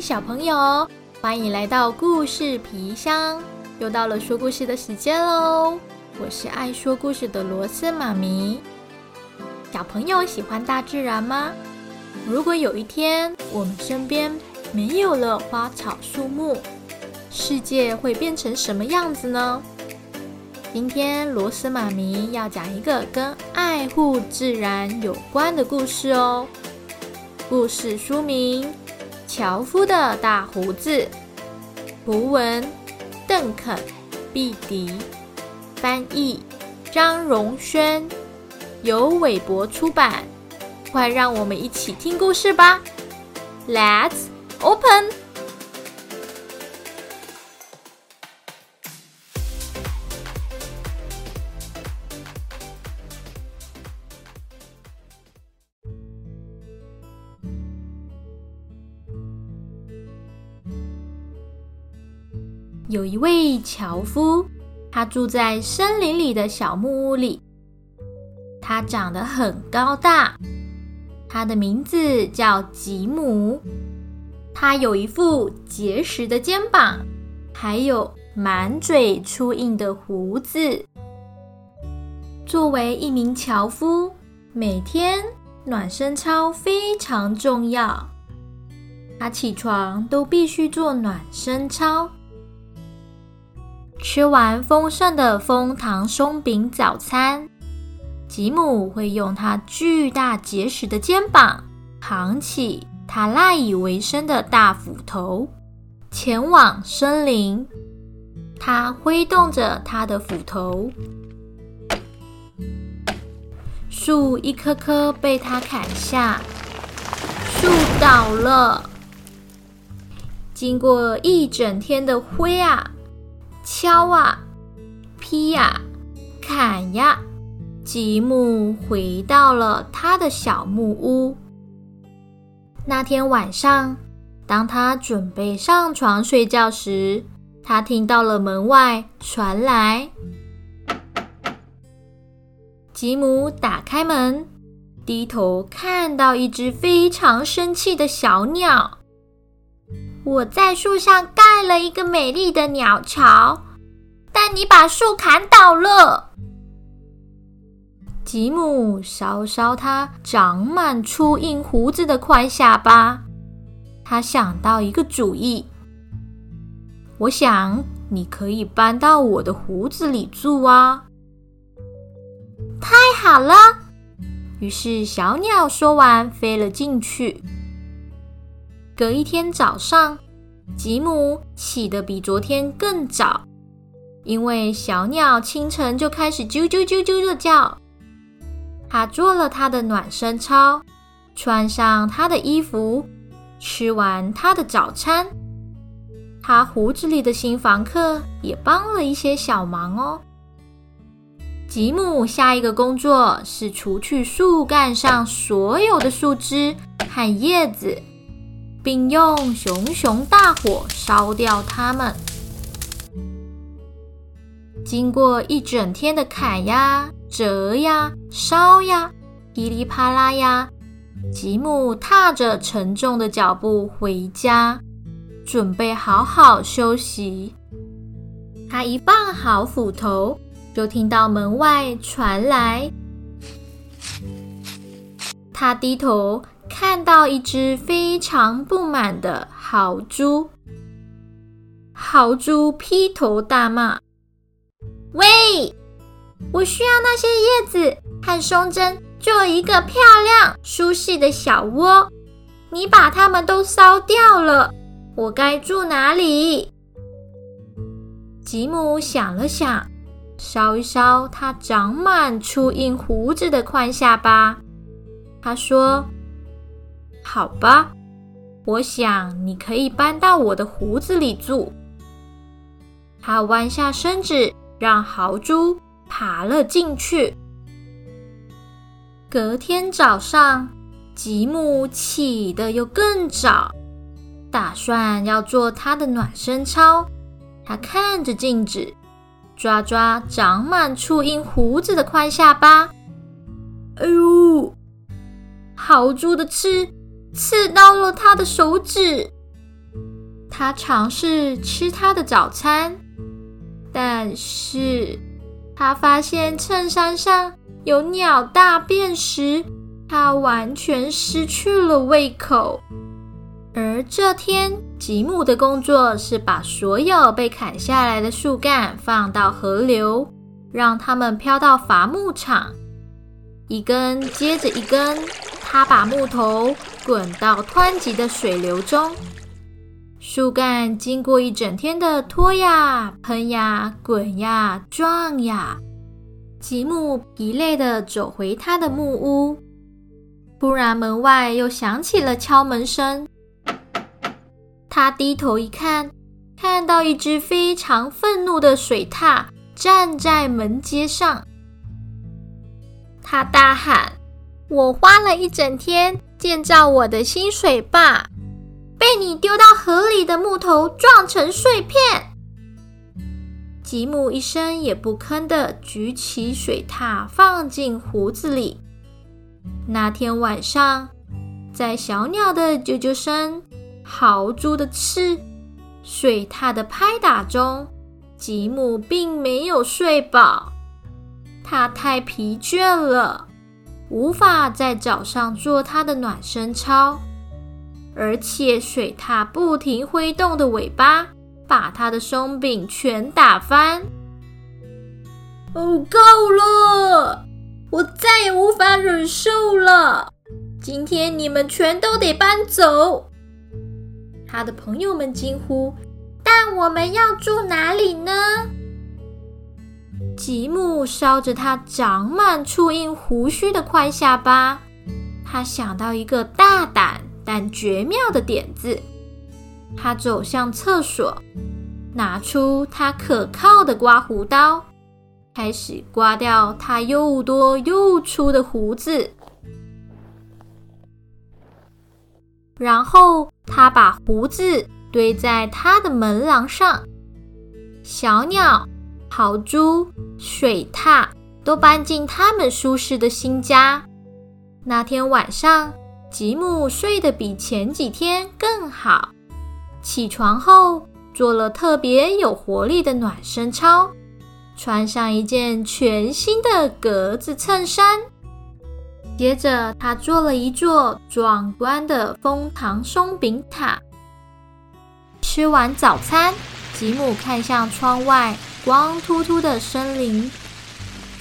小朋友，欢迎来到故事皮箱，又到了说故事的时间喽！我是爱说故事的罗斯妈咪。小朋友喜欢大自然吗？如果有一天我们身边没有了花草树木，世界会变成什么样子呢？今天罗斯妈咪要讲一个跟爱护自然有关的故事哦。故事书名《樵夫的大胡子》，图文邓肯·毕迪，翻译张荣轩，由韦博出版。快让我们一起听故事吧！Let's open。有一位樵夫，他住在森林里的小木屋里。他长得很高大，他的名字叫吉姆。他有一副结实的肩膀，还有满嘴粗硬的胡子。作为一名樵夫，每天暖身操非常重要。他起床都必须做暖身操。吃完丰盛的蜂糖松饼早餐，吉姆会用他巨大结实的肩膀扛起他赖以为生的大斧头，前往森林。他挥动着他的斧头，树一棵棵被他砍下，树倒了。经过一整天的挥啊！敲啊，劈呀，砍呀，吉姆回到了他的小木屋。那天晚上，当他准备上床睡觉时，他听到了门外传来。吉姆打开门，低头看到一只非常生气的小鸟。我在树上盖了一个美丽的鸟巢，但你把树砍倒了。吉姆稍稍他长满粗硬胡子的宽下巴，他想到一个主意。我想你可以搬到我的胡子里住啊！太好了！于是小鸟说完，飞了进去。隔一天早上，吉姆起得比昨天更早，因为小鸟清晨就开始啾啾啾啾的叫。他做了他的暖身操，穿上他的衣服，吃完他的早餐。他胡子里的新房客也帮了一些小忙哦。吉姆下一个工作是除去树干上所有的树枝和叶子。并用熊熊大火烧掉它们。经过一整天的砍呀、折呀、烧呀，噼里啪啦呀，吉姆踏着沉重的脚步回家，准备好好休息。他一放好斧头，就听到门外传来，他低头。看到一只非常不满的豪猪，豪猪劈头大骂：“喂，我需要那些叶子和松针做一个漂亮、舒适的小窝，你把它们都烧掉了，我该住哪里？”吉姆想了想，烧一烧他长满粗硬胡子的宽下巴，他说。好吧，我想你可以搬到我的胡子里住。他弯下身子，让豪猪爬了进去。隔天早上，吉姆起得又更早，打算要做他的暖身操。他看着镜子，抓抓长满粗硬胡子的宽下巴。哎呦，豪猪的刺！刺到了他的手指，他尝试吃他的早餐，但是他发现衬衫上有鸟大便时，他完全失去了胃口。而这天，吉姆的工作是把所有被砍下来的树干放到河流，让它们飘到伐木场，一根接着一根，他把木头滚到湍急的水流中。树干经过一整天的拖呀、喷呀、滚呀、撞呀，吉姆疲累的走回他的木屋。突然，门外又响起了敲门声。他低头一看，看到一只非常愤怒的水獭站在门阶上。他大喊：“我花了一整天建造我的新水坝。”被你丢到河里的木头撞成碎片。吉姆一声也不吭的举起水獭，放进胡子里。那天晚上，在小鸟的啾啾声、豪猪的刺、水獭的拍打中，吉姆并没有睡饱。他太疲倦了，无法在早上做他的暖身操。而且水獭不停挥动的尾巴，把他的松饼全打翻。哦，够了！我再也无法忍受了。今天你们全都得搬走。他的朋友们惊呼：“但我们要住哪里呢？”吉姆烧着他长满秃鹰胡须的宽下巴，他想到一个大胆。但绝妙的点子，他走向厕所，拿出他可靠的刮胡刀，开始刮掉他又多又粗的胡子。然后他把胡子堆在他的门廊上，小鸟、豪猪、水獭都搬进他们舒适的新家。那天晚上。吉姆睡得比前几天更好，起床后做了特别有活力的暖身操，穿上一件全新的格子衬衫，接着他做了一座壮观的枫糖松饼塔。吃完早餐，吉姆看向窗外光秃秃的森林，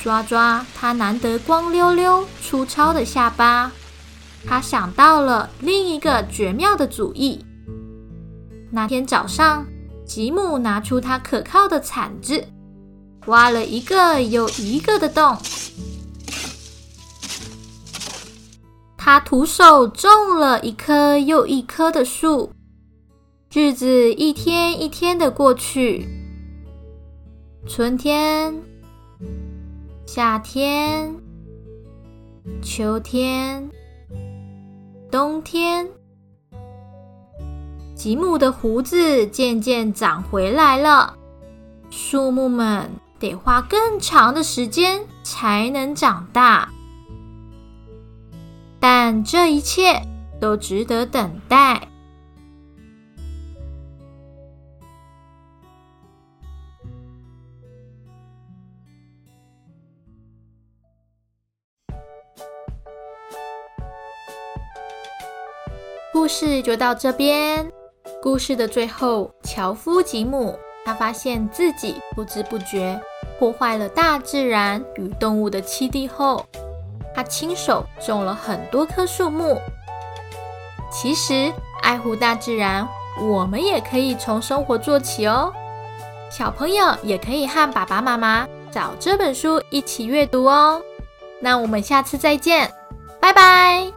抓抓他难得光溜溜、粗糙的下巴。他想到了另一个绝妙的主意。那天早上，吉姆拿出他可靠的铲子，挖了一个又一个的洞。他徒手种了一棵又一棵的树。日子一天一天的过去，春天、夏天、秋天。冬天，吉姆的胡子渐渐长回来了。树木们得花更长的时间才能长大，但这一切都值得等待。故事就到这边。故事的最后，樵夫吉姆他发现自己不知不觉破坏了大自然与动物的栖地后，他亲手种了很多棵树木。其实，爱护大自然，我们也可以从生活做起哦。小朋友也可以和爸爸妈妈找这本书一起阅读哦。那我们下次再见，拜拜。